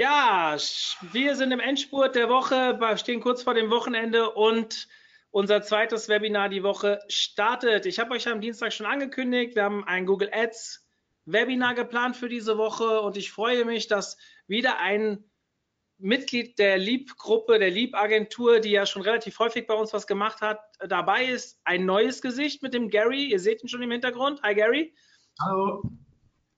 Ja, wir sind im Endspurt der Woche, stehen kurz vor dem Wochenende und unser zweites Webinar die Woche startet. Ich habe euch am Dienstag schon angekündigt, wir haben ein Google Ads Webinar geplant für diese Woche und ich freue mich, dass wieder ein Mitglied der Lieb-Gruppe, der Lieb-Agentur, die ja schon relativ häufig bei uns was gemacht hat, dabei ist. Ein neues Gesicht mit dem Gary. Ihr seht ihn schon im Hintergrund. Hi Gary. Hallo.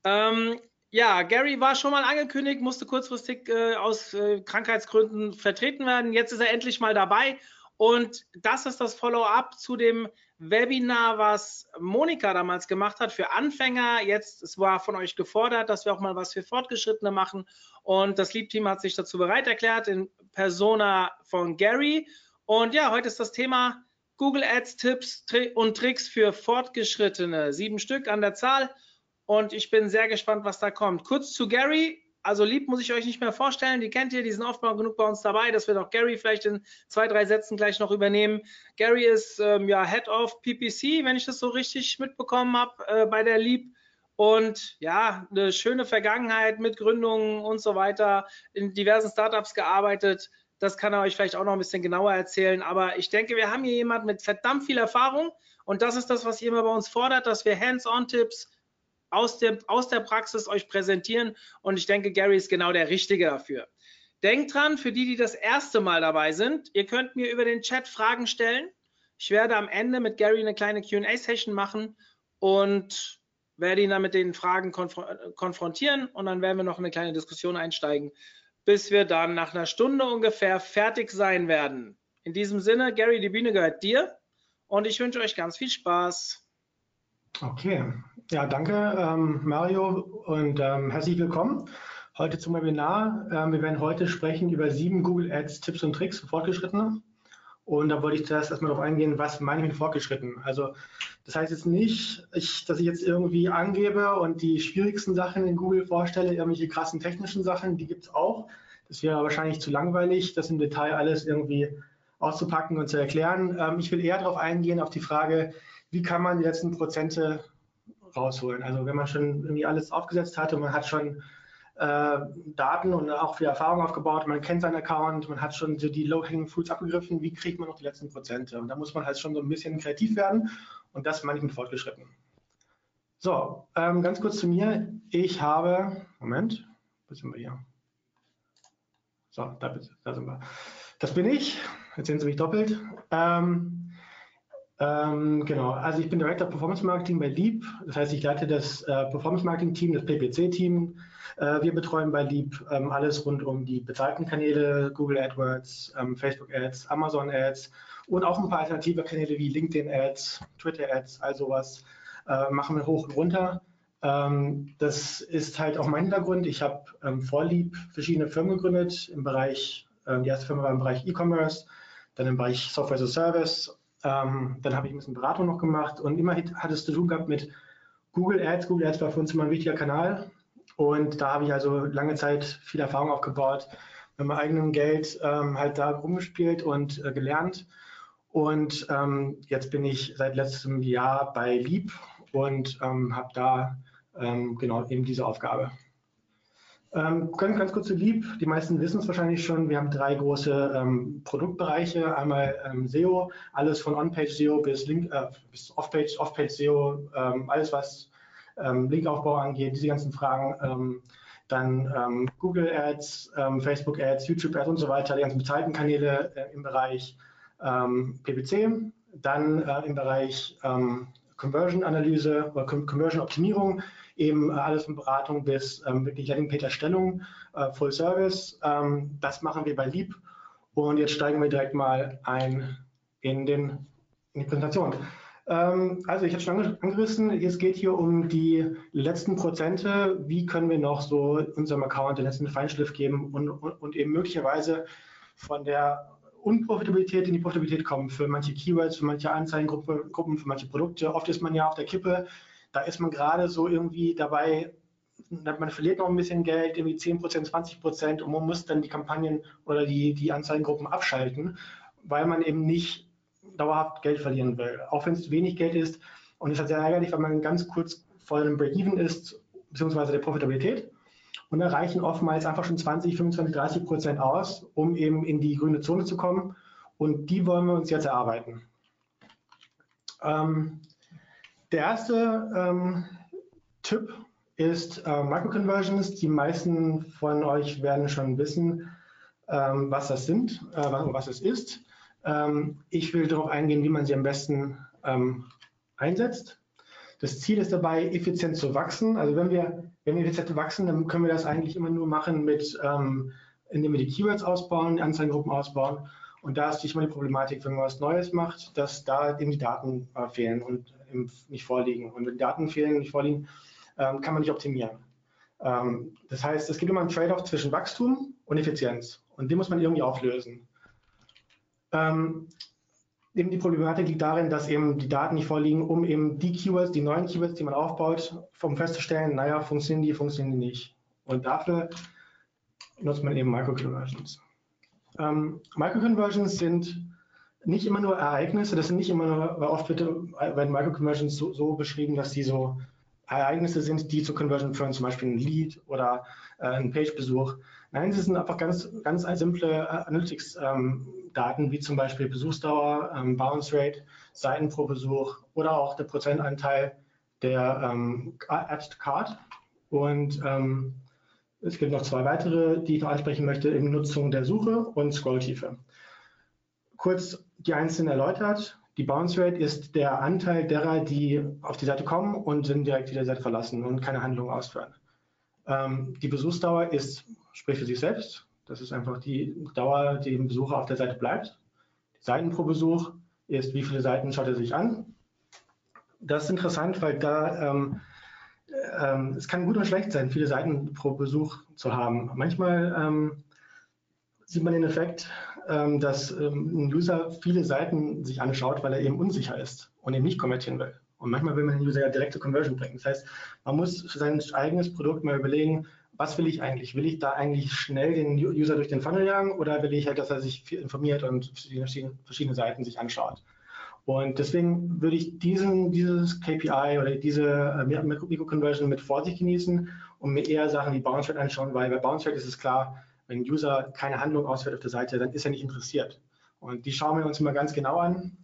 Ähm, ja, Gary war schon mal angekündigt, musste kurzfristig äh, aus äh, Krankheitsgründen vertreten werden. Jetzt ist er endlich mal dabei. Und das ist das Follow-up zu dem Webinar, was Monika damals gemacht hat für Anfänger. Jetzt, es war von euch gefordert, dass wir auch mal was für Fortgeschrittene machen. Und das Liebteam hat sich dazu bereit erklärt in Persona von Gary. Und ja, heute ist das Thema Google Ads Tipps und Tricks für Fortgeschrittene. Sieben Stück an der Zahl und ich bin sehr gespannt, was da kommt. Kurz zu Gary. Also lieb muss ich euch nicht mehr vorstellen. Die kennt ihr, die sind oft genug bei uns dabei. Das wird auch Gary vielleicht in zwei, drei Sätzen gleich noch übernehmen. Gary ist ähm, ja Head of PPC, wenn ich das so richtig mitbekommen habe, äh, bei der Lieb. Und ja, eine schöne Vergangenheit mit Gründungen und so weiter, in diversen Startups gearbeitet. Das kann er euch vielleicht auch noch ein bisschen genauer erzählen. Aber ich denke, wir haben hier jemanden mit verdammt viel Erfahrung. Und das ist das, was ihr immer bei uns fordert, dass wir Hands-on-Tipps, aus der, aus der Praxis euch präsentieren. Und ich denke, Gary ist genau der Richtige dafür. Denkt dran, für die, die das erste Mal dabei sind, ihr könnt mir über den Chat Fragen stellen. Ich werde am Ende mit Gary eine kleine QA-Session machen und werde ihn dann mit den Fragen konf konfrontieren und dann werden wir noch eine kleine Diskussion einsteigen, bis wir dann nach einer Stunde ungefähr fertig sein werden. In diesem Sinne, Gary, die Bühne gehört dir und ich wünsche euch ganz viel Spaß. Okay, ja, danke ähm, Mario und ähm, herzlich willkommen heute zum Webinar. Ähm, wir werden heute sprechen über sieben Google Ads Tipps und Tricks für Fortgeschrittene. Und da wollte ich zuerst erstmal darauf eingehen, was meine ich mit Fortgeschritten. Also das heißt jetzt nicht, ich, dass ich jetzt irgendwie angebe und die schwierigsten Sachen in Google vorstelle, irgendwelche krassen technischen Sachen, die gibt es auch. Das wäre wahrscheinlich zu langweilig, das im Detail alles irgendwie auszupacken und zu erklären. Ähm, ich will eher darauf eingehen, auf die Frage, wie kann man die letzten Prozente rausholen. Also wenn man schon irgendwie alles aufgesetzt hat und man hat schon äh, Daten und auch viel Erfahrung aufgebaut, man kennt seinen Account, man hat schon so die Low-Hanging Fruits abgegriffen, wie kriegt man noch die letzten Prozente? Und da muss man halt schon so ein bisschen kreativ werden und das meine ich mit fortgeschritten. So, ähm, ganz kurz zu mir. Ich habe, Moment, wo sind wir hier? So, da, da sind wir. Das bin ich. Jetzt sehen Sie mich doppelt. Ähm, ähm, genau, also ich bin Director Performance Marketing bei Leap. Das heißt, ich leite das äh, Performance Marketing Team, das PPC-Team. Äh, wir betreuen bei Leap ähm, alles rund um die bezahlten Kanäle, Google AdWords, ähm, Facebook Ads, Amazon Ads und auch ein paar alternative Kanäle wie LinkedIn Ads, Twitter Ads, all sowas äh, machen wir hoch und runter. Ähm, das ist halt auch mein Hintergrund. Ich habe ähm, vor Leap verschiedene Firmen gegründet im Bereich, ähm, die erste Firma war im Bereich E-Commerce, dann im Bereich Software as a Service ähm, dann habe ich ein bisschen Beratung noch gemacht und immer hat es zu tun gehabt mit Google Ads. Google Ads war für uns immer ein wichtiger Kanal und da habe ich also lange Zeit viel Erfahrung aufgebaut, mit meinem eigenen Geld ähm, halt da rumgespielt und äh, gelernt. Und ähm, jetzt bin ich seit letztem Jahr bei Lieb und ähm, habe da ähm, genau eben diese Aufgabe. Ähm, ganz, ganz kurz zu Lieb. Die meisten wissen es wahrscheinlich schon. Wir haben drei große ähm, Produktbereiche. Einmal ähm, SEO, alles von On-Page SEO bis, Link, äh, bis Off-Page Off -Page SEO, ähm, alles was ähm, Linkaufbau angeht, diese ganzen Fragen. Ähm, dann Google Ads, Facebook Ads, YouTube Ads und so weiter, die ganzen bezahlten Kanäle äh, im Bereich PPC. Dann äh, im Bereich Conversion-Analyse oder Conversion-Optimierung eben äh, alles von Beratung bis ähm, wirklich Landingpage-Erstellung, äh, Full Service. Ähm, das machen wir bei Leap. Und jetzt steigen wir direkt mal ein in, den, in die Präsentation. Ähm, also ich habe schon angerissen, es geht hier um die letzten Prozente. Wie können wir noch so unserem Account den letzten Feinschliff geben und, und, und eben möglicherweise von der Unprofitabilität in die Profitabilität kommen für manche Keywords, für manche Anzeigengruppen, für manche Produkte. Oft ist man ja auf der Kippe, da ist man gerade so irgendwie dabei, man verliert noch ein bisschen Geld, irgendwie 10% 20% und man muss dann die Kampagnen oder die, die Anzeigengruppen abschalten, weil man eben nicht dauerhaft Geld verlieren will. Auch wenn es wenig Geld ist. Und es ist halt sehr ärgerlich, weil man ganz kurz vor einem Break-Even ist, beziehungsweise der Profitabilität. Und da reichen oftmals einfach schon 20, 25, 30 Prozent aus, um eben in die grüne Zone zu kommen. Und die wollen wir uns jetzt erarbeiten. Ähm, der erste ähm, Tipp ist äh, Microconversions. Die meisten von euch werden schon wissen, ähm, was das sind, äh, was es ist. Ähm, ich will darauf eingehen, wie man sie am besten ähm, einsetzt. Das Ziel ist dabei, effizient zu wachsen. Also wenn wir, wenn wir effizient wachsen, dann können wir das eigentlich immer nur machen, mit, ähm, indem wir die Keywords ausbauen, die Anzeigengruppen ausbauen. Und da ist diesmal die Problematik, wenn man was Neues macht, dass da eben die Daten äh, fehlen und nicht vorliegen. Und wenn Daten fehlen nicht vorliegen, ähm, kann man nicht optimieren. Ähm, das heißt, es gibt immer einen Trade-off zwischen Wachstum und Effizienz. Und den muss man irgendwie auflösen. Ähm, eben die Problematik liegt darin, dass eben die Daten nicht vorliegen, um eben die Keywords, die neuen Keywords, die man aufbaut, um festzustellen, naja, funktionieren die, funktionieren die nicht. Und dafür nutzt man eben Microconversions. Ähm, Microconversions sind nicht immer nur Ereignisse, das sind nicht immer nur, weil oft wird, werden Microconversions so, so beschrieben, dass die so Ereignisse sind, die zur Conversion führen, zum Beispiel ein Lead oder äh, ein Page-Besuch. Nein, sie sind einfach ganz, ganz simple äh, Analytics-Daten, ähm, wie zum Beispiel Besuchsdauer, ähm, Bounce Rate, Seiten pro Besuch oder auch der Prozentanteil der ähm, Add to Card. Und ähm, es gibt noch zwei weitere, die ich noch ansprechen möchte, in Nutzung der Suche und Scrolltiefe. Kurz die einzelnen erläutert. Die Bounce Rate ist der Anteil derer, die auf die Seite kommen und dann direkt wieder die Seite verlassen und keine Handlung ausführen. Ähm, die Besuchsdauer ist, spricht für sich selbst. Das ist einfach die Dauer, die dem Besucher auf der Seite bleibt. Die Seiten pro Besuch ist, wie viele Seiten schaut er sich an. Das ist interessant, weil da ähm, ähm, es kann gut oder schlecht sein, viele Seiten pro Besuch zu haben. Manchmal ähm, sieht man den Effekt, dass ähm, ein User viele Seiten sich anschaut, weil er eben unsicher ist und eben nicht konvertieren will. Und manchmal will man den User ja direkt zur Conversion bringen. Das heißt, man muss für sein eigenes Produkt mal überlegen, was will ich eigentlich? Will ich da eigentlich schnell den User durch den Funnel jagen oder will ich halt, dass er sich informiert und verschiedene Seiten sich anschaut? Und deswegen würde ich diesen, dieses KPI oder diese äh, Mikro-Conversion mit Vorsicht genießen und mir eher Sachen wie Bounce Rate anschauen, weil bei Bounce Rate ist es klar, wenn ein User keine Handlung ausführt auf der Seite, dann ist er nicht interessiert. Und die schauen wir uns mal ganz genau an.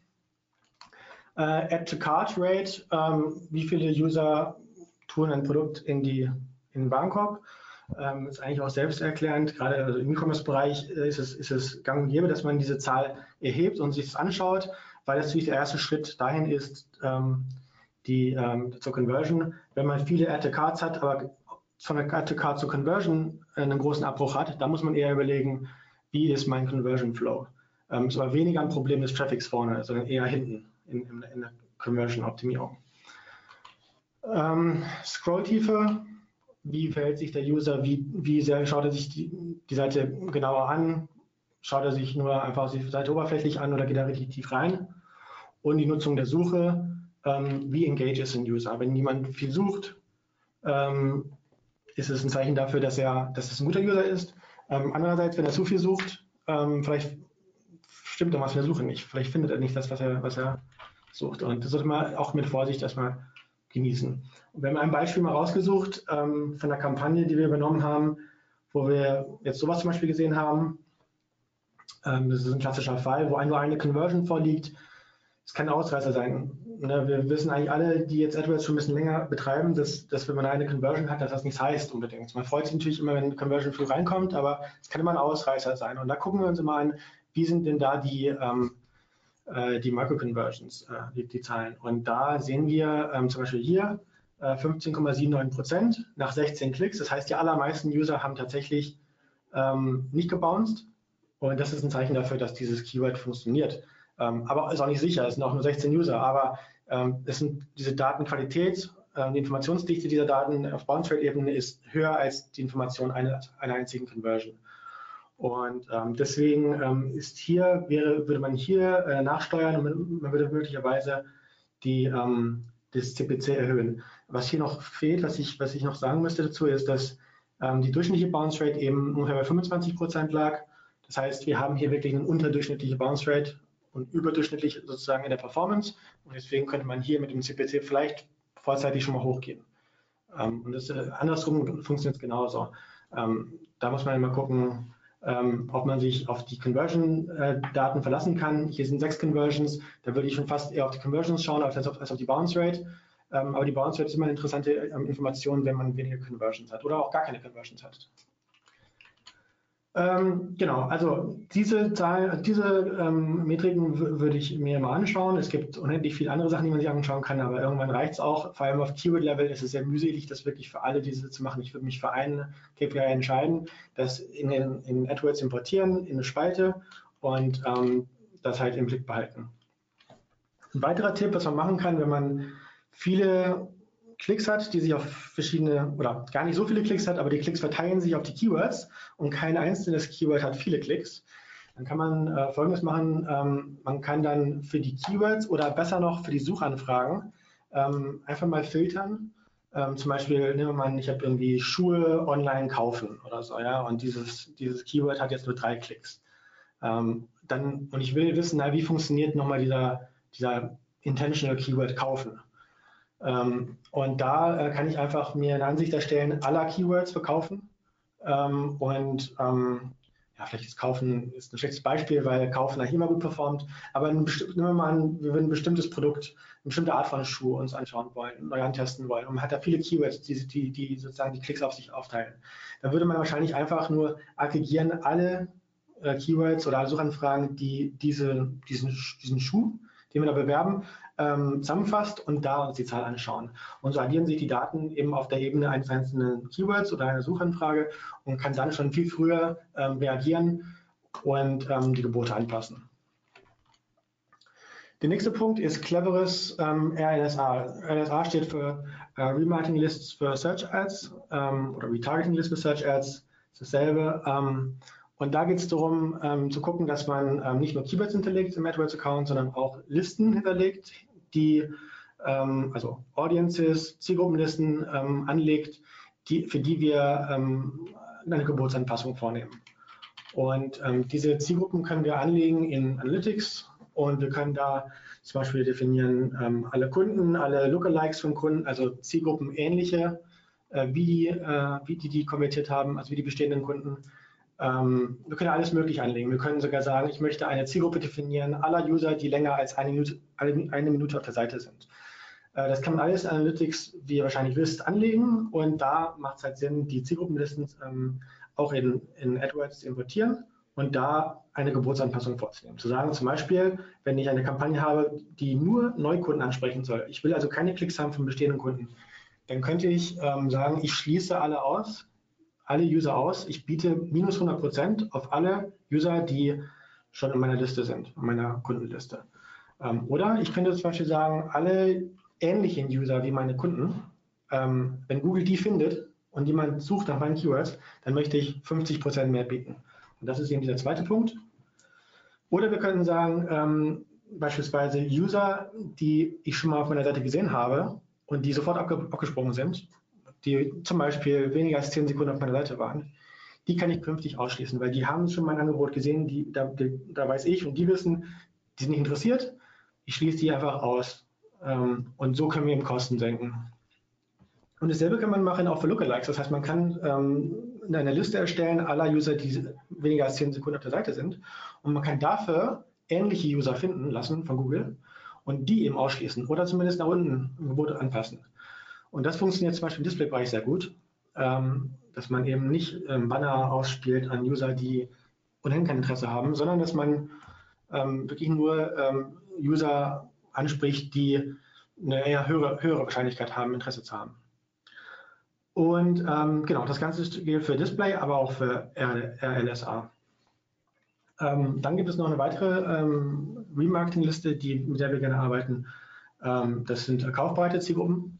Äh, Add-to-Cart Rate, ähm, wie viele User tun ein Produkt in, die, in Warenkorb. Ähm, ist eigentlich auch selbsterklärend. Gerade also im E-Commerce-Bereich äh, ist es, ist es gang und gäbe, dass man diese Zahl erhebt und sich das anschaut, weil das natürlich der erste Schritt dahin ist, ähm, die, ähm, zur Conversion. Wenn man viele Add-to-Cards hat, aber Add-to-Card zur Conversion einen großen Abbruch hat, da muss man eher überlegen, wie ist mein Conversion Flow. Ähm, ist aber weniger ein Problem des Traffics vorne, sondern eher hinten in, in, in der Conversion-Optimierung. Ähm, Scrolltiefe, wie verhält sich der User, wie, wie sehr schaut er sich die, die Seite genauer an, schaut er sich nur einfach die Seite oberflächlich an oder geht er richtig tief rein. Und die Nutzung der Suche, ähm, wie engage ist ein User. Wenn jemand viel sucht, ähm, ist es ein Zeichen dafür, dass er, dass es ein guter User ist. Ähm, andererseits, wenn er zu viel sucht, ähm, vielleicht stimmt was mit der Suche nicht. Vielleicht findet er nicht das, was er, was er sucht. Und das sollte man auch mit Vorsicht erstmal genießen. Und wir haben ein Beispiel mal rausgesucht ähm, von einer Kampagne, die wir übernommen haben, wo wir jetzt sowas zum Beispiel gesehen haben. Ähm, das ist ein klassischer Fall, wo nur eine Conversion vorliegt. Es kann ein Ausreißer sein ne, wir wissen eigentlich alle, die jetzt AdWords schon ein bisschen länger betreiben, dass, dass wenn man eine Conversion hat, dass das nichts heißt unbedingt. Man freut sich natürlich immer, wenn eine Conversion früh reinkommt, aber es kann immer ein Ausreißer sein. Und da gucken wir uns immer an, wie sind denn da die, ähm, äh, die Micro-Conversions, äh, die, die, Zahlen. Und da sehen wir ähm, zum Beispiel hier äh, 15,79 Prozent nach 16 Klicks. Das heißt, die allermeisten User haben tatsächlich ähm, nicht gebounced. Und das ist ein Zeichen dafür, dass dieses Keyword funktioniert. Ähm, aber ist auch nicht sicher, es sind auch nur 16 User, aber ähm, es sind diese Datenqualität, äh, die Informationsdichte dieser Daten auf Bounce Rate Ebene ist höher als die Information einer, einer einzigen Conversion. Und ähm, deswegen ähm, ist hier, wäre, würde man hier äh, nachsteuern und man, man, würde möglicherweise die, ähm, das CPC erhöhen. Was hier noch fehlt, was ich, was ich noch sagen müsste dazu, ist, dass ähm, die durchschnittliche Bounce Rate eben ungefähr bei 25 Prozent lag. Das heißt, wir haben hier wirklich eine unterdurchschnittliche Bounce Rate und überdurchschnittlich sozusagen in der Performance. Und deswegen könnte man hier mit dem CPC vielleicht vorzeitig schon mal hochgehen. Ähm, und das, äh, andersrum funktioniert es genauso. Ähm, da muss man immer gucken, ähm, ob man sich auf die Conversion-Daten verlassen kann. Hier sind sechs Conversions, da würde ich schon fast eher auf die Conversions schauen als auf, als auf die Bounce Rate. Ähm, aber die Bounce Rate ist immer eine interessante ähm, Information, wenn man weniger Conversions hat oder auch gar keine Conversions hat. Ähm, genau, also diese, Zahl, diese ähm, Metriken würde ich mir mal anschauen. Es gibt unendlich viele andere Sachen, die man sich anschauen kann, aber irgendwann reicht es auch. Vor allem auf Keyword-Level ist es sehr mühselig, das wirklich für alle diese zu machen. Ich würde mich für einen KPI entscheiden, das in, den, in AdWords importieren, in eine Spalte und ähm, das halt im Blick behalten. Ein weiterer Tipp, was man machen kann, wenn man viele Klicks hat, die sich auf verschiedene oder gar nicht so viele Klicks hat, aber die Klicks verteilen sich auf die Keywords und kein einzelnes Keyword hat viele Klicks, dann kann man äh, Folgendes machen. Ähm, man kann dann für die Keywords oder besser noch für die Suchanfragen ähm, einfach mal filtern. Ähm, zum Beispiel nehmen wir mal, ich habe irgendwie Schuhe online kaufen oder so, ja, und dieses, dieses Keyword hat jetzt nur drei Klicks. Ähm, dann, und ich will wissen, na, wie funktioniert nochmal dieser, dieser Intentional Keyword kaufen. Ähm, und da äh, kann ich einfach mir eine Ansicht erstellen aller Keywords verkaufen. Ähm, und ähm, ja, vielleicht ist Kaufen ist ein schlechtes Beispiel, weil Kaufen eigentlich immer gut performt. Aber nehmen wir mal an, wir würden ein bestimmtes Produkt, eine bestimmte Art von Schuh uns anschauen wollen, neu antesten wollen. Und man hat da viele Keywords, die, die, die sozusagen die Klicks auf sich aufteilen. Dann würde man wahrscheinlich einfach nur aggregieren alle äh, Keywords oder alle Suchanfragen, die diese, diesen, diesen Schuh, den wir da bewerben, ähm, zusammenfasst und da uns die Zahl anschauen. Und so addieren sich die Daten eben auf der Ebene eines einzelnen Keywords oder einer Suchanfrage und kann dann schon viel früher ähm, reagieren und ähm, die Gebote anpassen. Der nächste Punkt ist cleveres ähm, RLSA. RLSA steht für äh, Remarketing Lists für Search Ads ähm, oder Retargeting Lists für Search Ads. Das ist dasselbe. Ähm, und da geht es darum, ähm, zu gucken, dass man ähm, nicht nur Keywords hinterlegt im AdWords-Account, sondern auch Listen hinterlegt, die, ähm, also Audiences, Zielgruppenlisten ähm, anlegt, die, für die wir ähm, eine Geburtsanpassung vornehmen. Und diese Zielgruppen können wir anlegen in Analytics und wir können da zum Beispiel definieren alle Kunden, alle Lookalikes von Kunden, also Zielgruppen ähnliche, äh, wie, die, äh, wie die die konvertiert haben, also wie die bestehenden Kunden ähm, wir können alles möglich anlegen. Wir können sogar sagen, ich möchte eine Zielgruppe definieren aller User, die länger als eine Minute, eine Minute auf der Seite sind. Äh, das kann man alles in Analytics, wie ihr wahrscheinlich wisst, anlegen und da macht es halt Sinn, die Zielgruppenlisten ähm, auch in, in AdWords zu importieren und da eine Geburtsanpassung vorzunehmen. Zu sagen zum Beispiel, wenn ich eine Kampagne habe, die nur Neukunden ansprechen soll, ich will also keine Klicks haben von bestehenden Kunden, dann könnte ich ähm, sagen, ich schließe alle aus, alle User aus. Ich biete minus 100 Prozent auf alle User, die schon in meiner Liste sind, in meiner Kundenliste. Ähm, oder ich könnte zum Beispiel sagen, alle ähnlichen User wie meine Kunden, ähm, wenn Google die findet und jemand sucht nach meinen Keywords, dann möchte ich 50 Prozent mehr bieten. Und das ist eben dieser zweite Punkt. Oder wir könnten sagen, ähm, beispielsweise User, die ich schon mal auf meiner Seite gesehen habe und die sofort abgesprungen sind, die zum Beispiel weniger als zehn Sekunden auf meiner Seite waren, die kann ich künftig ausschließen, weil die haben schon mein Angebot gesehen, die, da, die, da weiß ich und die wissen, die sind nicht interessiert, ich schließe die einfach aus. Ähm, und so können wir eben Kosten senken. Und dasselbe kann man machen auch für Lookalikes. Das heißt, man kann ähm, eine Liste erstellen aller User, die weniger als 10 Sekunden auf der Seite sind. Und man kann dafür ähnliche User finden lassen von Google und die eben ausschließen oder zumindest nach unten im Gebot anpassen. Und das funktioniert zum Beispiel im Displaybereich sehr gut, ähm, dass man eben nicht ähm, Banner ausspielt an User, die ohnehin kein Interesse haben, sondern dass man ähm, wirklich nur ähm, User anspricht, die eine eher höhere, höhere Wahrscheinlichkeit haben, Interesse zu haben. Und ähm, genau, das Ganze gilt für Display, aber auch für RLSA. Ähm, dann gibt es noch eine weitere Remarketing-Liste, mit der wir gerne arbeiten. das sind kaufbereite Zielgruppen.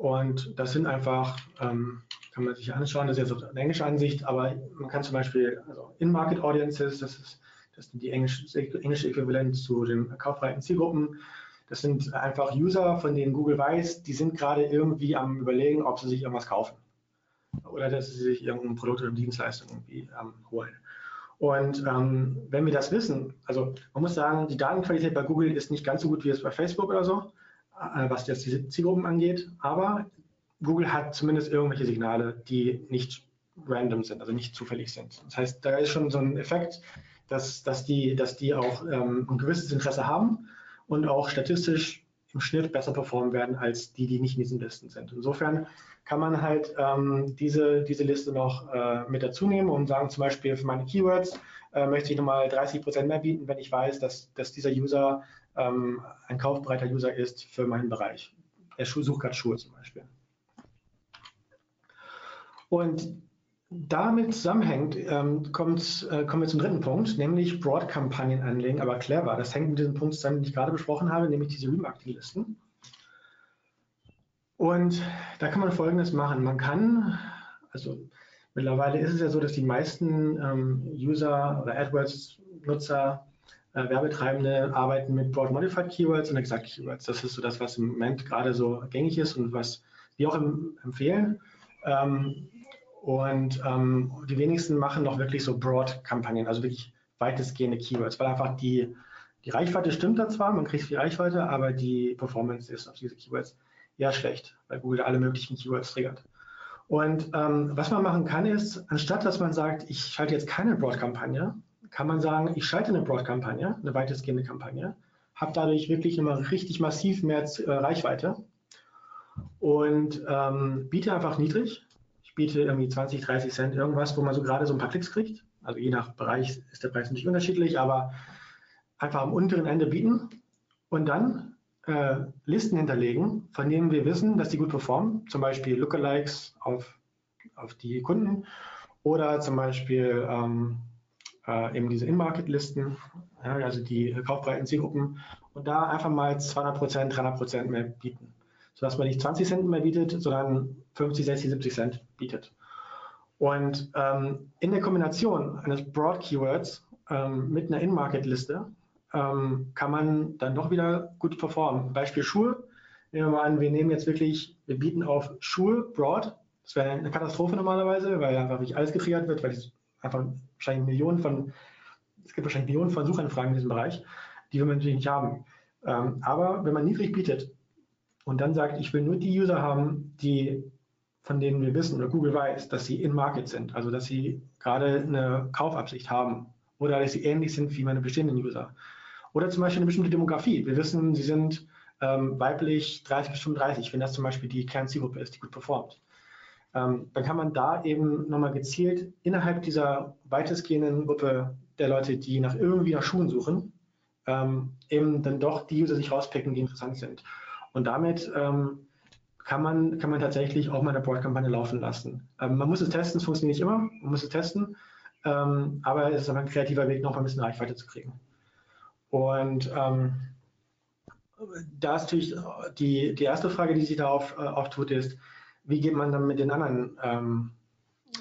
Und das sind einfach, ähm, kann man sich anschauen. Das ist jetzt eine englische Ansicht, aber man kann zum Beispiel also In-Market Audiences, das ist das sind die englische, englische Äquivalent zu den kaufbereiten Zielgruppen. Das sind einfach User, von denen Google weiß, die sind gerade irgendwie am Überlegen, ob sie sich irgendwas kaufen oder dass sie sich irgendein Produkt oder Dienstleistung irgendwie ähm, holen. Und ähm, wenn wir das wissen, also man muss sagen, die Datenqualität bei Google ist nicht ganz so gut wie es bei Facebook oder so, was jetzt diese Zielgruppen angeht, aber Google hat zumindest irgendwelche Signale, die nicht random sind, also nicht zufällig sind. Das heißt, da ist schon so ein Effekt, dass, dass, die, dass die auch ähm, ein gewisses Interesse haben und auch statistisch im Schnitt besser performen werden als die, die nicht in diesen Listen sind. Insofern kann man halt ähm, diese, diese Liste noch äh, mit dazu nehmen und sagen zum Beispiel für meine Keywords äh, möchte ich nochmal 30 Prozent mehr bieten, wenn ich weiß, dass, dass dieser User ähm, ein kaufbereiter User ist für meinen Bereich. Er sucht gerade Schuhe zum Beispiel. Und damit zusammenhängt, ähm, kommt, äh, kommen wir zum dritten Punkt, nämlich Broad-Kampagnen anlegen, aber clever. Das hängt mit diesem Punkt zusammen, den ich gerade besprochen habe, nämlich diese Remarketing-Listen. Und da kann man Folgendes machen. Man kann, also mittlerweile ist es ja so, dass die meisten ähm, User oder AdWords-Nutzer, äh, Werbetreibende arbeiten mit Broad Modified Keywords und Exact Keywords. Das ist so das, was im Moment gerade so gängig ist und was wir auch empfehlen. Ähm, und ähm, die wenigsten machen noch wirklich so Broad-Kampagnen, also wirklich weitestgehende Keywords, weil einfach die, die Reichweite stimmt da zwar, man kriegt viel Reichweite, aber die Performance ist auf diese Keywords eher schlecht, weil Google alle möglichen Keywords triggert. Und ähm, was man machen kann, ist, anstatt dass man sagt, ich schalte jetzt keine Broad-Kampagne, kann man sagen, ich schalte eine Broad-Kampagne, eine weitestgehende Kampagne, habe dadurch wirklich immer richtig massiv mehr äh, Reichweite und ähm, biete einfach niedrig, ich biete irgendwie 20, 30 Cent irgendwas, wo man so gerade so ein paar Klicks kriegt. Also je nach Bereich ist der Preis nicht unterschiedlich, aber einfach am unteren Ende bieten und dann äh, Listen hinterlegen, von denen wir wissen, dass die gut performen, zum Beispiel Lookalikes auf, auf die Kunden oder zum Beispiel ähm, äh, eben diese In-Market-Listen, ja, also die kaufbreiten Zielgruppen und da einfach mal 200 Prozent, 300 Prozent mehr bieten sodass man nicht 20 Cent mehr bietet, sondern 50, 60, 70 Cent bietet. Und ähm, in der Kombination eines Broad Keywords ähm, mit einer In-Market-Liste ähm, kann man dann doch wieder gut performen. Beispiel Schuhe. Nehmen wir mal an, wir nehmen jetzt wirklich, wir bieten auf Schuhe Broad. Das wäre eine Katastrophe normalerweise, weil einfach nicht alles getriggert wird, weil es einfach wahrscheinlich Millionen von, es gibt wahrscheinlich Millionen von Suchanfragen in diesem Bereich, die wir natürlich nicht haben. Ähm, aber wenn man niedrig bietet, und dann sagt, ich will nur die User haben, die von denen wir wissen oder Google weiß, dass sie in Market sind, also dass sie gerade eine Kaufabsicht haben oder dass sie ähnlich sind wie meine bestehenden User. Oder zum Beispiel eine bestimmte Demografie. Wir wissen, sie sind ähm, weiblich 30 bis 35, wenn das zum Beispiel die Kernzielgruppe ist, die gut performt. Ähm, dann kann man da eben nochmal gezielt innerhalb dieser weitestgehenden Gruppe der Leute, die nach irgendwie nach Schuhen suchen, ähm, eben dann doch die User sich rauspicken, die interessant sind. Und damit ähm, kann, man, kann man tatsächlich auch mal eine Broad-Kampagne laufen lassen. Ähm, man muss es testen, es funktioniert nicht immer, man muss es testen, ähm, aber es ist aber ein kreativer Weg, noch ein bisschen Reichweite zu kriegen. Und ähm, da ist natürlich die, die erste Frage, die sich da auf, äh, auftut, ist, wie geht man dann mit den anderen ähm,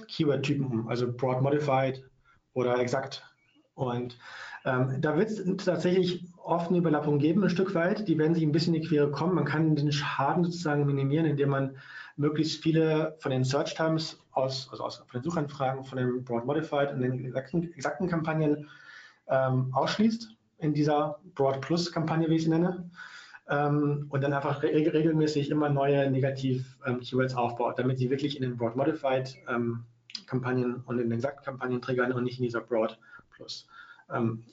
Keyword-Typen um, also Broad Modified oder Exakt. Und ähm, da wird es tatsächlich oft eine Überlappung geben, ein Stück weit. Die werden sich ein bisschen in die Quere kommen. Man kann den Schaden sozusagen minimieren, indem man möglichst viele von den Search Times aus, also aus von den Suchanfragen, von den Broad Modified und den exakten, exakten Kampagnen ähm, ausschließt in dieser Broad Plus Kampagne, wie ich sie nenne. Ähm, und dann einfach re regelmäßig immer neue Negativ-Keywords ähm, aufbaut, damit sie wirklich in den Broad Modified ähm, Kampagnen und in den exakten Kampagnen triggern und nicht in dieser Broad Plus. Ähm,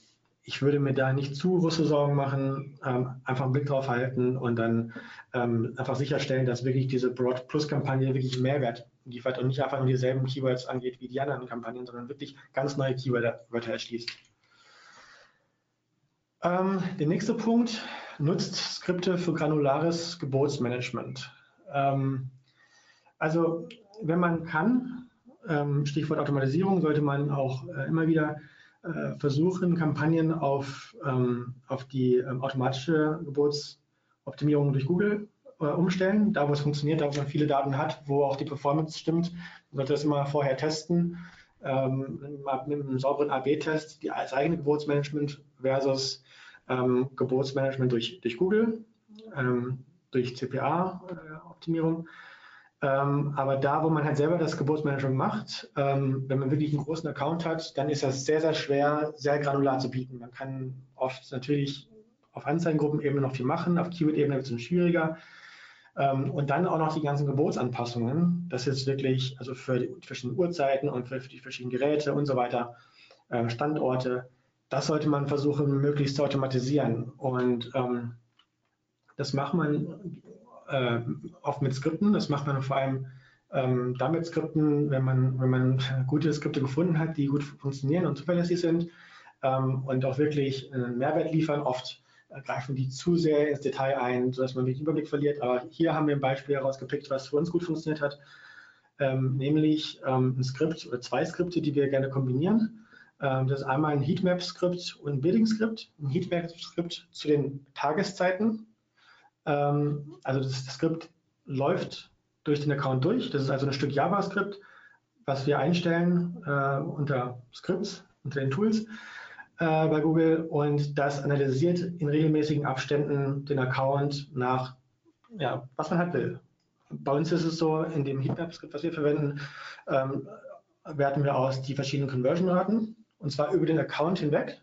ich würde mir da nicht zu große Sorgen machen, ähm, einfach einen Blick drauf halten und dann ähm, einfach sicherstellen, dass wirklich diese Broad Plus Kampagne wirklich Mehrwert liefert und nicht einfach nur dieselben Keywords angeht wie die anderen Kampagnen, sondern wirklich ganz neue Keywörter erschließt. Ähm, der nächste Punkt nutzt Skripte für granulares Gebotsmanagement. Ähm, also wenn man kann, ähm, Stichwort Automatisierung, sollte man auch äh, immer wieder äh, versuchen, Kampagnen auf, ähm, auf die ähm, automatische Gebotsoptimierung durch Google äh, umstellen, da wo es funktioniert, da wo man viele Daten hat, wo auch die Performance stimmt. Man sollte das immer vorher testen, ähm, mit einem sauberen AB-Test, das eigene Geburtsmanagement versus ähm, Geburtsmanagement durch, durch Google, ähm, durch CPA-Optimierung. Ähm, aber da, wo man halt selber das Geburtsmanagement macht, ähm, wenn man wirklich einen großen Account hat, dann ist das sehr, sehr schwer, sehr granular zu bieten. Man kann oft natürlich auf Anzeigengruppenebene noch viel machen, auf Keyword-Ebene wird es schwieriger. Ähm, und dann auch noch die ganzen Gebotsanpassungen. Das ist wirklich, also für die verschiedenen Uhrzeiten und für die verschiedenen Geräte und so weiter, äh, Standorte, das sollte man versuchen, möglichst zu automatisieren. Und ähm, das macht man äh, oft mit Skripten. Das macht man vor allem ähm, damit Skripten, wenn man, wenn man gute Skripte gefunden hat, die gut funktionieren und zuverlässig sind ähm, und auch wirklich einen Mehrwert liefern. Oft greifen die zu sehr ins Detail ein, sodass man den Überblick verliert. Aber hier haben wir ein Beispiel herausgepickt, was für uns gut funktioniert hat, ähm, nämlich ähm, ein Skript oder zwei Skripte, die wir gerne kombinieren. Ähm, das ist einmal ein Heatmap-Skript und ein Building-Skript. Ein Heatmap-Skript zu den Tageszeiten ähm, also das, das Skript läuft durch den Account durch. Das ist also ein Stück JavaScript, was wir einstellen äh, unter Scripts, unter den Tools äh, bei Google und das analysiert in regelmäßigen Abständen den Account nach, ja, was man halt will. Bei uns ist es so, in dem Heatmap-Skript, was wir verwenden, ähm, werten wir aus die verschiedenen Conversion-Raten und zwar über den Account hinweg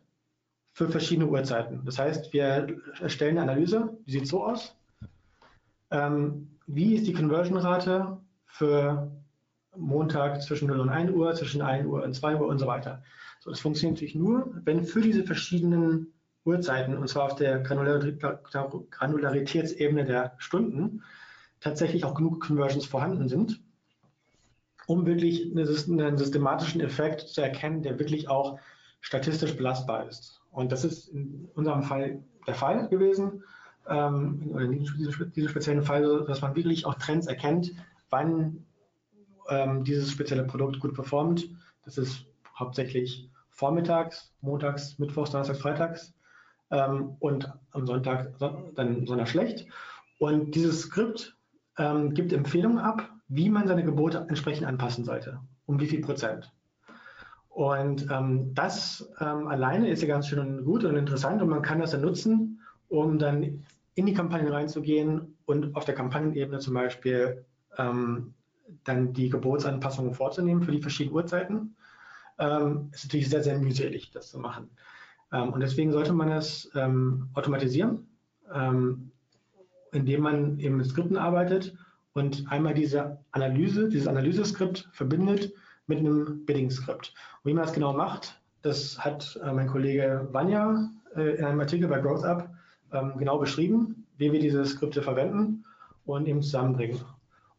für verschiedene Uhrzeiten. Das heißt, wir erstellen eine Analyse, die sieht so aus. Ähm, wie ist die Conversion-Rate für Montag zwischen 0 und 1 Uhr, zwischen 1 Uhr und 2 Uhr und so weiter. Das funktioniert natürlich nur, wenn für diese verschiedenen Uhrzeiten, und zwar auf der Granularitätsebene der Stunden, tatsächlich auch genug Conversions vorhanden sind, um wirklich einen systematischen Effekt zu erkennen, der wirklich auch statistisch belastbar ist. Und das ist in unserem Fall der Fall gewesen, ähm, in diesem, speziellen Fall, dass man wirklich auch Trends erkennt, wann ähm, dieses spezielle Produkt gut performt. Das ist hauptsächlich vormittags, montags, mittwochs, donnerstags, freitags ähm, und am Sonntag dann besonders schlecht. Und dieses Skript ähm, gibt Empfehlungen ab, wie man seine Gebote entsprechend anpassen sollte. Um wie viel Prozent. Und ähm, das ähm, alleine ist ja ganz schön und gut und interessant und man kann das dann nutzen, um dann in die Kampagne reinzugehen und auf der Kampagnenebene zum Beispiel ähm, dann die Gebotsanpassungen vorzunehmen für die verschiedenen Uhrzeiten. Ähm, ist natürlich sehr, sehr mühselig, das zu machen. Ähm, und deswegen sollte man es ähm, automatisieren, ähm, indem man eben mit Skripten arbeitet und einmal diese Analyse, dieses Analyseskript verbindet mit einem Bidding-Skript. Und wie man das genau macht, das hat äh, mein Kollege Vanya äh, in einem Artikel bei Growth Up ähm, genau beschrieben, wie wir diese Skripte verwenden und eben zusammenbringen.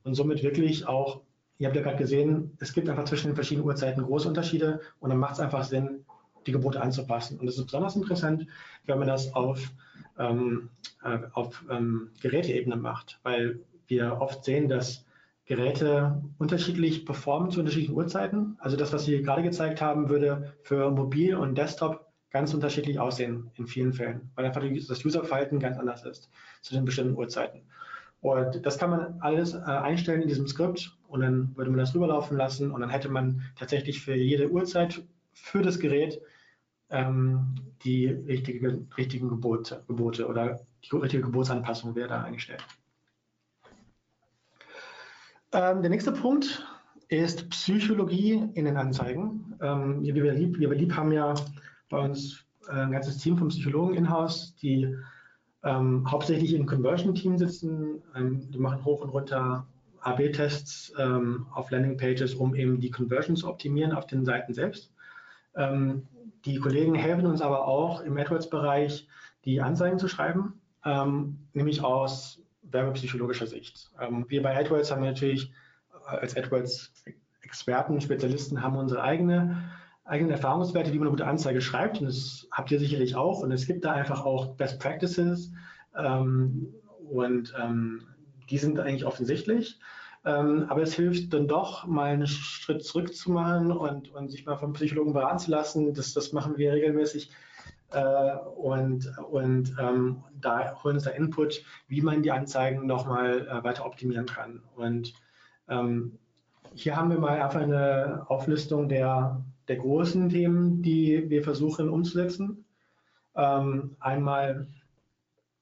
Und somit wirklich auch, ihr habt ja gerade gesehen, es gibt einfach zwischen den verschiedenen Uhrzeiten große Unterschiede und dann macht es einfach Sinn, die Gebote anzupassen. Und das ist besonders interessant, wenn man das auf, ähm, äh, auf ähm, Geräteebene macht, weil wir oft sehen, dass Geräte unterschiedlich performen zu unterschiedlichen Uhrzeiten. Also das, was wir gerade gezeigt haben, würde für Mobil und Desktop ganz unterschiedlich aussehen in vielen Fällen, weil einfach das Userverhalten ganz anders ist zu den bestimmten Uhrzeiten. Und das kann man alles äh, einstellen in diesem Skript und dann würde man das rüberlaufen lassen und dann hätte man tatsächlich für jede Uhrzeit für das Gerät ähm, die richtige, richtigen Gebote, Gebote oder die richtige Gebotsanpassung wäre da eingestellt. Ähm, der nächste Punkt ist Psychologie in den Anzeigen. Ähm, wir, wir, lieb, wir lieb haben ja bei uns äh, ein ganzes Team von Psychologen in-house, die ähm, hauptsächlich im Conversion-Team sitzen. Ähm, die machen hoch und runter AB-Tests ähm, auf Landing-Pages, um eben die Conversion zu optimieren auf den Seiten selbst. Ähm, die Kollegen helfen uns aber auch im AdWords-Bereich, die Anzeigen zu schreiben, nämlich aus werbepsychologischer Sicht. Ähm, wir bei AdWords haben natürlich äh, als AdWords-Experten, Spezialisten haben unsere eigene, eigenen Erfahrungswerte, wie man eine gute Anzeige schreibt. Und das habt ihr sicherlich auch. Und es gibt da einfach auch Best Practices. Ähm, und ähm, die sind eigentlich offensichtlich. Ähm, aber es hilft dann doch, mal einen Schritt zurück zu machen und, und sich mal vom Psychologen beraten zu lassen. Das, das machen wir regelmäßig äh, und, und ähm, da holen uns da Input, wie man die Anzeigen nochmal äh, weiter optimieren kann. Und ähm, hier haben wir mal einfach eine Auflistung der, der großen Themen, die wir versuchen umzusetzen. Ähm, einmal,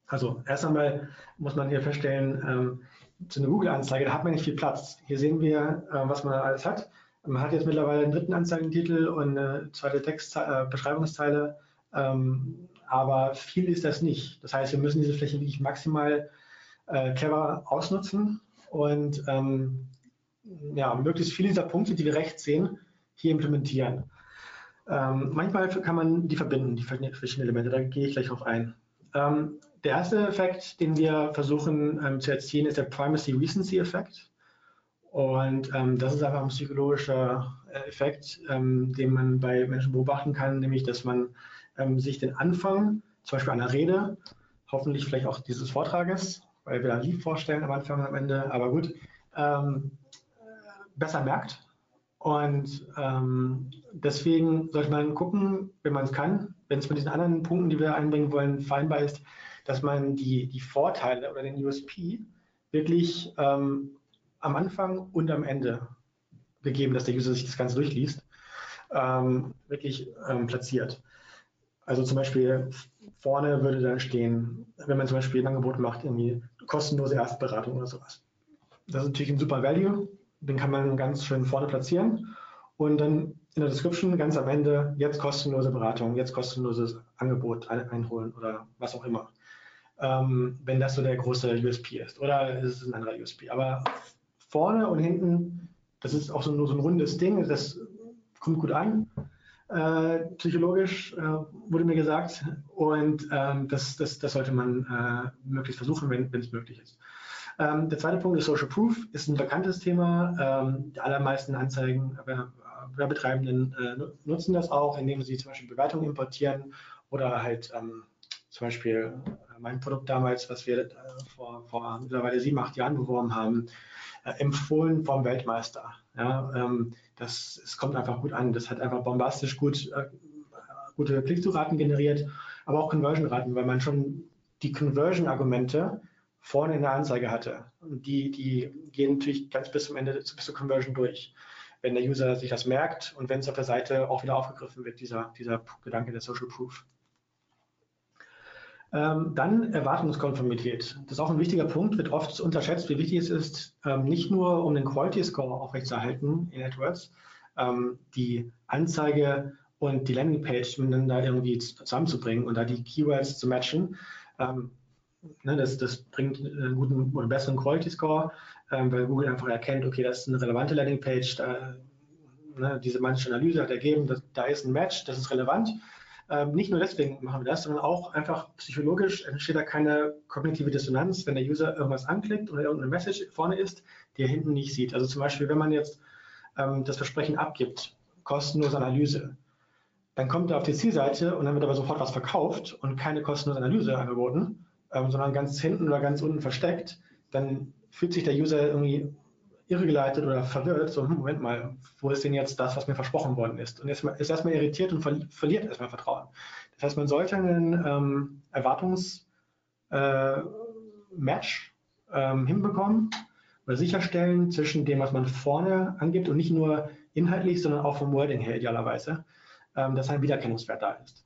also erst einmal muss man hier feststellen, ähm, zu einer Google-Anzeige, da hat man nicht viel Platz. Hier sehen wir, äh, was man alles hat. Man hat jetzt mittlerweile einen dritten Anzeigentitel und eine zweite Text äh, Beschreibungsteile, ähm, aber viel ist das nicht. Das heißt, wir müssen diese Fläche wirklich maximal äh, clever ausnutzen und ähm, ja, möglichst viele dieser Punkte, die wir rechts sehen, hier implementieren. Ähm, manchmal kann man die verbinden, die verschiedenen Elemente, da gehe ich gleich drauf ein. Ähm, der erste Effekt, den wir versuchen ähm, zu erzielen, ist der Primacy-Recency-Effekt. Und ähm, das ist einfach ein psychologischer äh, Effekt, ähm, den man bei Menschen beobachten kann, nämlich dass man ähm, sich den Anfang, zum Beispiel einer Rede, hoffentlich vielleicht auch dieses Vortrages, weil wir da lieb vorstellen am Anfang und am Ende, aber gut, besser merkt. Und ähm, deswegen sollte man gucken, wenn man es kann, wenn es mit diesen anderen Punkten, die wir einbringen wollen, vereinbar ist, dass man die, die Vorteile oder den USP wirklich ähm, am Anfang und am Ende gegeben, dass der User sich das Ganze durchliest, ähm, wirklich ähm, platziert. Also zum Beispiel vorne würde dann stehen, wenn man zum Beispiel ein Angebot macht, irgendwie kostenlose Erstberatung oder sowas. Das ist natürlich ein super Value, den kann man ganz schön vorne platzieren und dann in der Description ganz am Ende jetzt kostenlose Beratung, jetzt kostenloses Angebot einholen oder was auch immer. Ähm, wenn das so der große USP ist. Oder ist es ein anderer USP. Aber vorne und hinten, das ist auch so, nur so ein rundes Ding, das kommt gut an. Äh, psychologisch äh, wurde mir gesagt. Und ähm, das, das, das sollte man äh, möglichst versuchen, wenn es möglich ist. Ähm, der zweite Punkt ist Social Proof, ist ein bekanntes Thema. Ähm, die allermeisten Anzeigenwerbetreibenden äh, nutzen das auch, indem sie zum Beispiel Bewertungen importieren oder halt ähm, zum Beispiel äh, mein Produkt damals, was wir äh, vor, vor mittlerweile sieben, acht Jahren beworben haben, äh, empfohlen vom Weltmeister. Ja, ähm, das, es kommt einfach gut an. Das hat einfach bombastisch gut, äh, gute Klickzuraten generiert, aber auch Conversion-Raten, weil man schon die Conversion-Argumente vorne in der Anzeige hatte. Die, die gehen natürlich ganz bis zum Ende, bis zur Conversion durch. Wenn der User sich das merkt und wenn es auf der Seite auch wieder aufgegriffen wird, dieser, dieser Gedanke der Social Proof. Ähm, dann Erwartungskonformität. Das ist auch ein wichtiger Punkt, wird oft unterschätzt, wie wichtig es ist, ähm, nicht nur um den Quality Score aufrechtzuerhalten in AdWords, ähm, die Anzeige und die Landingpage miteinander irgendwie zusammenzubringen und da die Keywords zu matchen. Ähm, Ne, das, das, bringt einen guten oder besseren Quality Score, ähm, weil Google einfach erkennt, okay, das ist eine relevante Landingpage, da, ne, diese manche Analyse hat ergeben, dass, da ist ein Match, das ist relevant. Ähm, nicht nur deswegen machen wir das, sondern auch einfach psychologisch entsteht da keine kognitive Dissonanz, wenn der User irgendwas anklickt oder irgendeine Message vorne ist, die er hinten nicht sieht. Also zum Beispiel, wenn man jetzt ähm, das Versprechen abgibt, kostenlose Analyse, dann kommt er auf die Zielseite und dann wird aber sofort was verkauft und keine kostenlose Analyse angeboten ähm, sondern ganz hinten oder ganz unten versteckt, dann fühlt sich der User irgendwie irregeleitet oder verwirrt, so, hm, Moment mal, wo ist denn jetzt das, was mir versprochen worden ist? Und ist, ist erstmal irritiert und verli verliert erstmal Vertrauen. Das heißt, man sollte einen ähm, Erwartungsmatch äh, ähm, hinbekommen oder sicherstellen zwischen dem, was man vorne angibt und nicht nur inhaltlich, sondern auch vom Wording her idealerweise, ähm, dass ein Wiedererkennungswert da ist.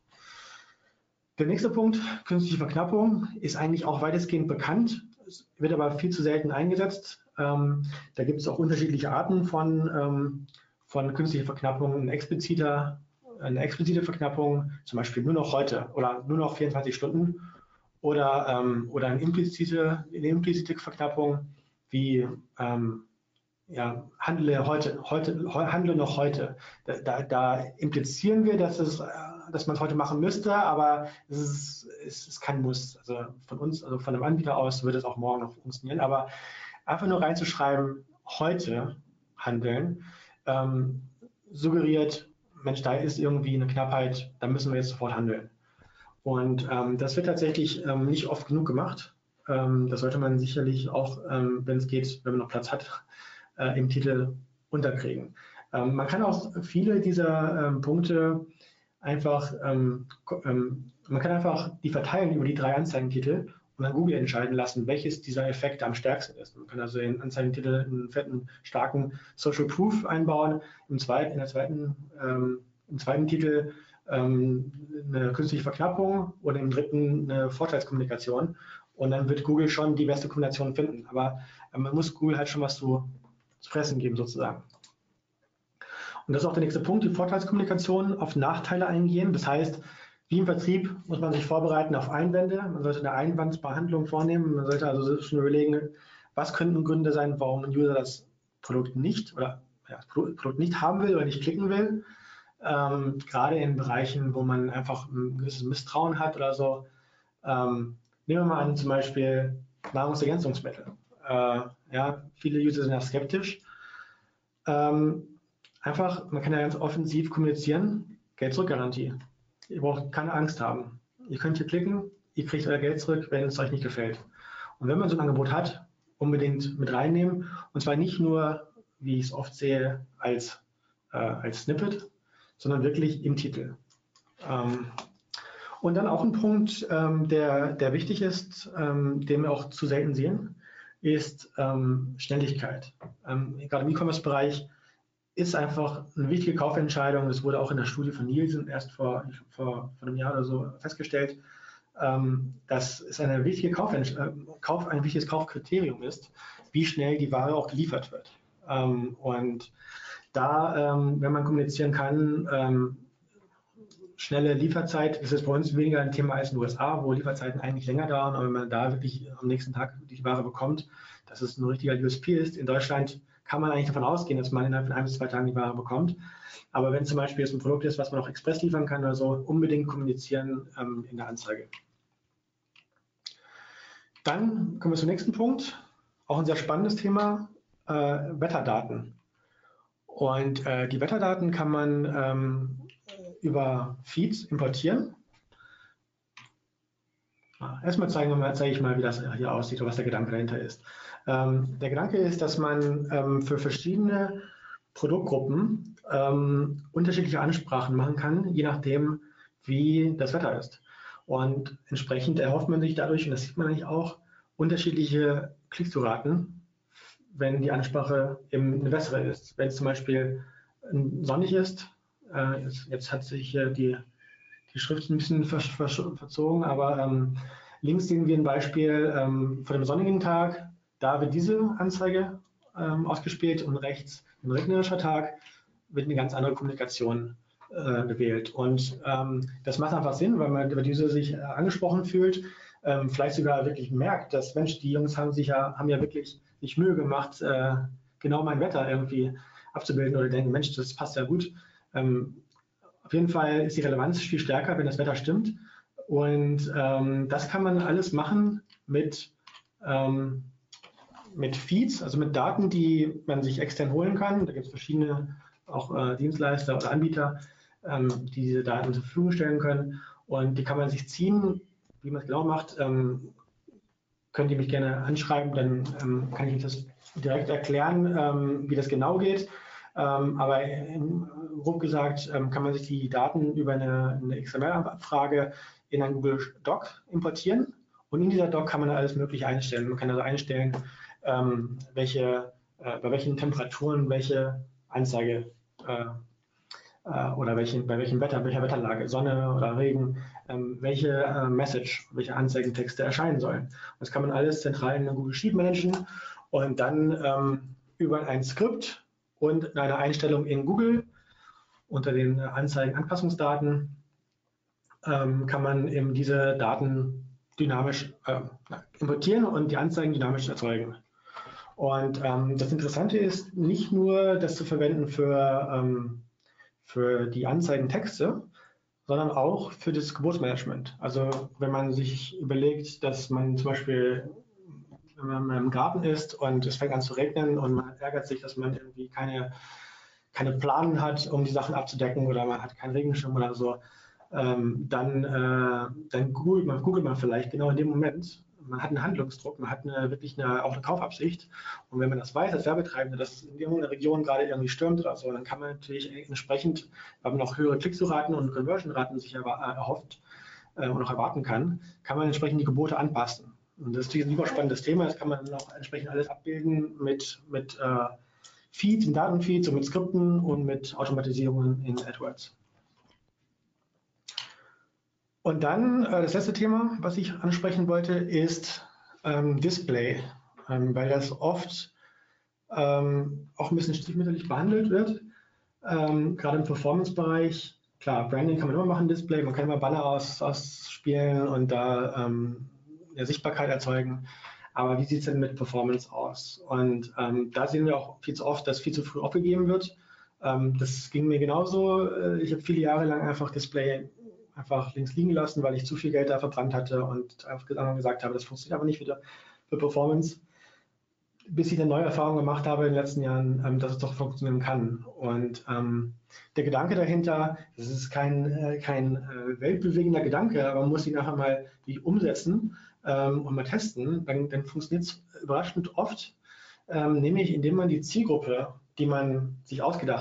Der nächste Punkt, künstliche Verknappung, ist eigentlich auch weitestgehend bekannt, wird aber viel zu selten eingesetzt. Ähm, da gibt es auch unterschiedliche Arten von, ähm, von künstlicher Verknappung. Ein expliziter, eine explizite Verknappung, zum Beispiel nur noch heute oder nur noch 24 Stunden oder, ähm, oder eine, implizite, eine implizite Verknappung wie ähm, ja, handle heute, heute, handle noch heute. Da, da, da implizieren wir, dass es äh, dass man es heute machen müsste, aber es ist, es ist kein Muss. Also von uns, also von dem Anbieter aus wird es auch morgen noch funktionieren. Aber einfach nur reinzuschreiben, heute handeln, ähm, suggeriert, Mensch, da ist irgendwie eine Knappheit, da müssen wir jetzt sofort handeln. Und ähm, das wird tatsächlich ähm, nicht oft genug gemacht. Ähm, das sollte man sicherlich auch, ähm, wenn es geht, wenn man noch Platz hat, äh, im Titel unterkriegen. Ähm, man kann auch viele dieser Punkte einfach, ähm, ähm, man kann einfach die verteilen über die drei Anzeigentitel und dann Google entscheiden lassen, welches dieser Effekte am stärksten ist. Man kann also in Anzeigentitel einen fetten, starken Social Proof einbauen, im zweiten, in der zweiten, ähm, im zweiten Titel ähm, eine künstliche Verknappung und im dritten eine Vorteilskommunikation. Und dann wird Google schon die beste Kombination finden. Aber äh, man muss Google halt schon was zu, zu fressen geben, sozusagen. Und das ist auch der nächste Punkt, die Vorteilskommunikation auf Nachteile eingehen. Das heißt, wie im Vertrieb muss man sich vorbereiten auf Einwände. Man sollte eine Einwandsbehandlung vornehmen. Man sollte also schon überlegen, was könnten Gründe sein, warum ein User das Produkt nicht oder ja, das Produkt nicht haben will oder nicht klicken will. Ähm, gerade in Bereichen, wo man einfach ein gewisses Misstrauen hat oder so. Ähm, nehmen wir mal an, zum Beispiel Nahrungsergänzungsmittel. Äh, ja, viele User sind ja skeptisch. Ähm, einfach, man kann ja ganz offensiv kommunizieren, Geld-Zurück-Garantie. Ihr braucht keine Angst haben. Ihr könnt hier klicken, ihr kriegt euer Geld zurück, wenn es euch nicht gefällt. Und wenn man so ein Angebot hat, unbedingt mit reinnehmen. Und zwar nicht nur, wie ich es oft sehe, als, äh, als Snippet, sondern wirklich im Titel. Ähm, und dann auch ein Punkt, ähm, der, der wichtig ist, ähm, den wir auch zu selten sehen, ist ähm, Schnelligkeit. Ähm, gerade im E-Commerce-Bereich ist einfach eine wichtige Kaufentscheidung. Das wurde auch in der Studie von Nielsen erst vor, vor, vor einem Jahr oder so festgestellt, ähm, dass es eine wichtige äh, Kauf, ein wichtiges Kaufkriterium ist, wie schnell die Ware auch geliefert wird. Ähm, und da, ähm, wenn man kommunizieren kann, ähm, schnelle Lieferzeit ist es bei uns weniger ein Thema als in den USA, wo Lieferzeiten eigentlich länger dauern. Aber wenn man da wirklich am nächsten Tag die Ware bekommt, dass es ein richtiger USP ist. In Deutschland kann man eigentlich davon ausgehen, dass man innerhalb von ein bis zwei Tagen die Ware bekommt. Aber wenn zum Beispiel es ein Produkt ist, was man auch express liefern kann oder so, unbedingt kommunizieren ähm, in der Anzeige. Dann kommen wir zum nächsten Punkt. Auch ein sehr spannendes Thema, äh, Wetterdaten. Und äh, die Wetterdaten kann man ähm, über Feeds importieren. Ah, erstmal zeigen wir zeige ich mal, wie das hier aussieht und was der Gedanke dahinter ist. Ähm, der Gedanke ist, dass man ähm, für verschiedene Produktgruppen ähm, unterschiedliche Ansprachen machen kann, je nachdem, wie das Wetter ist. Und entsprechend erhofft man sich dadurch, und das sieht man eigentlich auch, unterschiedliche Klickzuraten, wenn die Ansprache eben eine bessere ist. Wenn es zum Beispiel sonnig ist, äh, jetzt, jetzt, hat sich äh, die, die Schrift ein bisschen ver, ver, verzogen, aber ähm, links sehen wir ein Beispiel ähm, von dem sonnigen Tag, da wird diese Anzeige ähm, ausgespielt und rechts ein regnerischer Tag wird eine ganz andere Kommunikation äh, gewählt. Und ähm, das macht einfach Sinn, weil man über diese sich äh, angesprochen fühlt, ähm, vielleicht sogar wirklich merkt, dass Mensch, die Jungs haben sich ja, haben ja wirklich sich Mühe gemacht, äh, genau mein Wetter irgendwie abzubilden oder denken, Mensch, das passt ja gut. Ähm, auf jeden Fall ist die Relevanz viel stärker, wenn das Wetter stimmt. Und ähm, das kann man alles machen mit ähm, mit Feeds, also mit Daten, die man sich extern holen kann. Da gibt es verschiedene auch äh, Dienstleister oder Anbieter, ähm, die diese Daten zur Verfügung stellen können. Und die kann man sich ziehen. Wie man es genau macht, ähm, könnt ihr mich gerne anschreiben, dann ähm, kann ich euch das direkt erklären, ähm, wie das genau geht. Ähm, aber im, grob gesagt ähm, kann man sich die Daten über eine, eine XML-Abfrage in ein Google Doc importieren. Und in dieser Doc kann man alles Mögliche einstellen. Man kann also einstellen, ähm, welche, äh, bei welchen Temperaturen welche Anzeige äh, äh, oder welchen, bei welchem Wetter, welcher Wetterlage, Sonne oder Regen, ähm, welche äh, Message, welche Anzeigentexte erscheinen sollen. Das kann man alles zentral in Google Sheet managen und dann ähm, über ein Skript und eine Einstellung in Google unter den Anzeigen-Anpassungsdaten ähm, kann man eben diese Daten dynamisch äh, importieren und die Anzeigen dynamisch erzeugen. Und ähm, das Interessante ist nicht nur, das zu verwenden für, ähm, für die Anzeigentexte, sondern auch für das Geburtsmanagement. Also wenn man sich überlegt, dass man zum Beispiel, wenn man im Garten ist und es fängt an zu regnen und man ärgert sich, dass man irgendwie keine, keine Planen hat, um die Sachen abzudecken oder man hat keinen Regenschirm oder so, ähm, dann, äh, dann googelt, man, googelt man vielleicht genau in dem Moment, man hat einen Handlungsdruck, man hat eine, wirklich eine, auch eine Kaufabsicht. Und wenn man das weiß als Werbetreibende, dass in irgendeiner Region gerade irgendwie stürmt oder so, dann kann man natürlich entsprechend, weil man auch höhere Klicksuchraten und Conversion-Raten sich erhofft äh, und auch erwarten kann, kann man entsprechend die Gebote anpassen. Und das ist ein super spannendes Thema. Das kann man auch entsprechend alles abbilden mit, mit äh, Feeds, mit Datenfeeds und mit Skripten und mit Automatisierungen in AdWords. Und dann äh, das letzte Thema, was ich ansprechen wollte, ist ähm, Display, ähm, weil das oft ähm, auch ein bisschen stiefmütterlich behandelt wird. Ähm, gerade im Performance-Bereich, klar, Branding kann man immer machen, Display, man kann immer Banner aus, ausspielen und da ähm, eine Sichtbarkeit erzeugen. Aber wie sieht es denn mit Performance aus? Und ähm, da sehen wir auch viel zu oft, dass viel zu früh aufgegeben wird. das ging mir genauso. Äh, ich habe viele Jahre lang einfach Display einfach links liegen lassen, weil ich zu viel Geld da verbrannt hatte und einfach gesagt habe, das funktioniert aber nicht wieder für Performance, bis ich eine neue Erfahrung gemacht habe in den letzten Jahren, ähm, dass es doch funktionieren kann. Und ähm, der Gedanke dahinter, das ist kein, äh, kein äh, weltbewegender Gedanke, aber man muss ihn nachher mal umsetzen ähm, und mal testen, dann, dann funktioniert es überraschend oft, ähm, nämlich indem man die Zielgruppe, die man sich ausgedacht